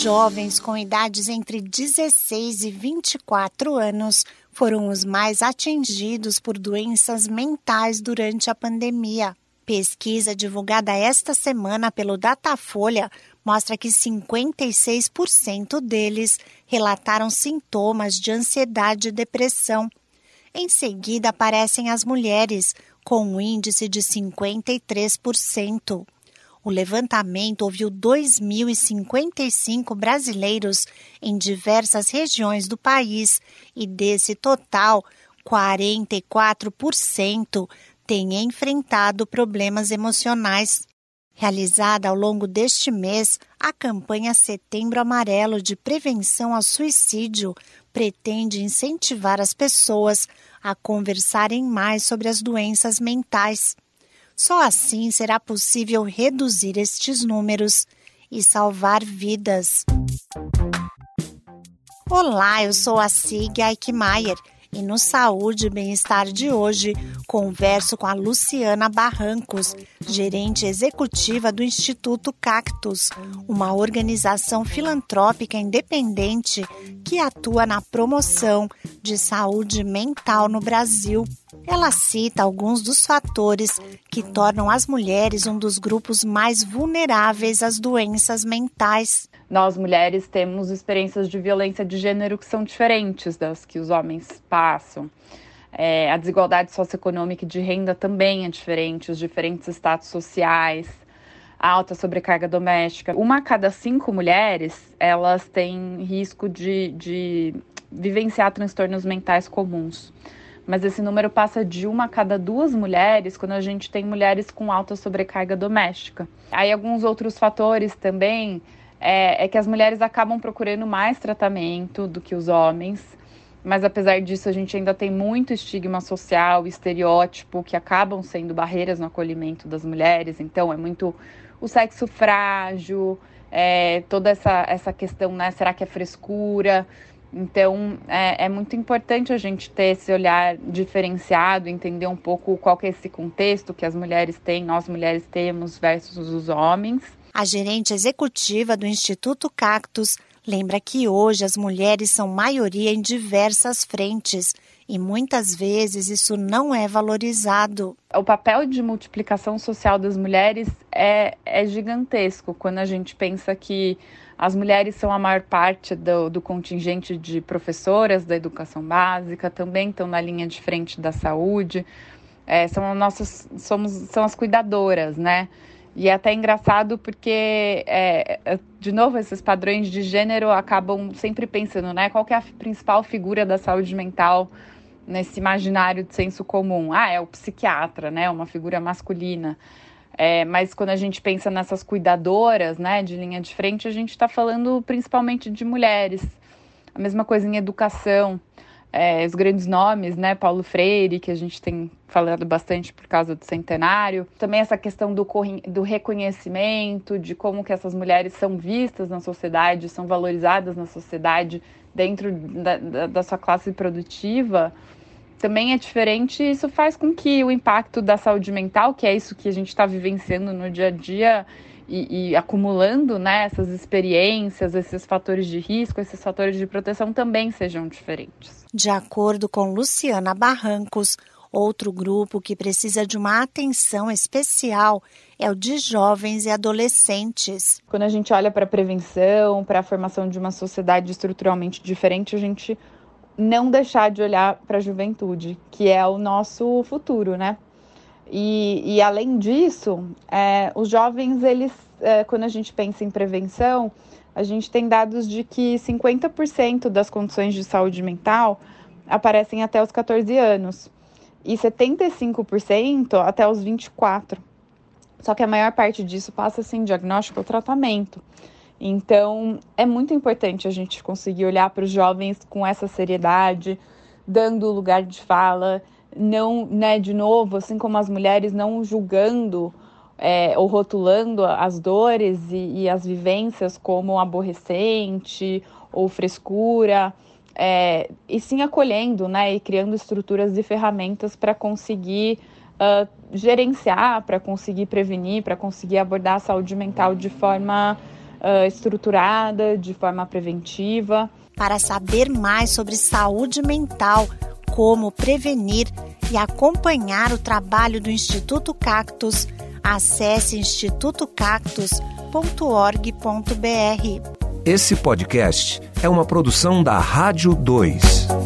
jovens com idades entre 16 e 24 anos foram os mais atingidos por doenças mentais durante a pandemia. Pesquisa divulgada esta semana pelo Datafolha mostra que 56% deles relataram sintomas de ansiedade e depressão. Em seguida aparecem as mulheres, com um índice de 53%. O levantamento ouviu 2.055 brasileiros em diversas regiões do país e desse total, 44% têm enfrentado problemas emocionais. Realizada ao longo deste mês, a campanha Setembro Amarelo de Prevenção ao Suicídio pretende incentivar as pessoas a conversarem mais sobre as doenças mentais. Só assim será possível reduzir estes números e salvar vidas. Olá, eu sou a Sig Eichmeier e no Saúde e Bem-Estar de hoje, converso com a Luciana Barrancos, gerente executiva do Instituto Cactus, uma organização filantrópica independente que atua na promoção de saúde mental no Brasil. Ela cita alguns dos fatores que tornam as mulheres um dos grupos mais vulneráveis às doenças mentais nós mulheres temos experiências de violência de gênero que são diferentes das que os homens passam. É, a desigualdade socioeconômica e de renda também é diferente, os diferentes status sociais, a alta sobrecarga doméstica. Uma a cada cinco mulheres, elas têm risco de, de vivenciar transtornos mentais comuns. Mas esse número passa de uma a cada duas mulheres quando a gente tem mulheres com alta sobrecarga doméstica. Aí alguns outros fatores também é, é que as mulheres acabam procurando mais tratamento do que os homens. Mas apesar disso, a gente ainda tem muito estigma social, estereótipo, que acabam sendo barreiras no acolhimento das mulheres. Então, é muito o sexo frágil, é, toda essa, essa questão, né? Será que é frescura? Então, é, é, muito importante a gente ter esse olhar diferenciado, entender um pouco qual que é esse contexto que as mulheres têm, nós mulheres temos versus os homens. A gerente executiva do Instituto Cactus lembra que hoje as mulheres são maioria em diversas frentes e muitas vezes isso não é valorizado. O papel de multiplicação social das mulheres é, é gigantesco quando a gente pensa que as mulheres são a maior parte do, do contingente de professoras da educação básica, também estão na linha de frente da saúde, é, são, nossas, somos, são as cuidadoras, né? E é até engraçado porque, é, é, de novo, esses padrões de gênero acabam sempre pensando, né? Qual é a principal figura da saúde mental nesse imaginário de senso comum? Ah, é o psiquiatra, né? Uma figura masculina. É, mas quando a gente pensa nessas cuidadoras, né, de linha de frente, a gente está falando principalmente de mulheres. A mesma coisa em educação é, os grandes nomes, né? Paulo Freire, que a gente tem falado bastante por causa do centenário. Também essa questão do, do reconhecimento, de como que essas mulheres são vistas na sociedade, são valorizadas na sociedade dentro da, da, da sua classe produtiva, também é diferente. Isso faz com que o impacto da saúde mental, que é isso que a gente está vivenciando no dia a dia, e, e, acumulando né, essas experiências, esses fatores de risco, esses fatores de proteção também sejam diferentes. De acordo com Luciana Barrancos, outro grupo que precisa de uma atenção especial é o de jovens e adolescentes. Quando a gente olha para a prevenção, para a formação de uma sociedade estruturalmente diferente, a gente não deixar de olhar para a juventude, que é o nosso futuro, né? E, e além disso, é, os jovens, eles, é, quando a gente pensa em prevenção, a gente tem dados de que 50% das condições de saúde mental aparecem até os 14 anos e 75% até os 24. Só que a maior parte disso passa sem diagnóstico ou tratamento. Então, é muito importante a gente conseguir olhar para os jovens com essa seriedade, dando lugar de fala, não, né, de novo, assim como as mulheres, não julgando é, ou rotulando as dores e, e, as vivências como aborrecente ou frescura, é, e sim acolhendo, né, e criando estruturas e ferramentas para conseguir uh, gerenciar, para conseguir prevenir, para conseguir abordar a saúde mental de forma uh, estruturada, de forma preventiva. Para saber mais sobre saúde mental, como prevenir e acompanhar o trabalho do Instituto Cactus, acesse institutocactus.org.br. Esse podcast é uma produção da Rádio 2.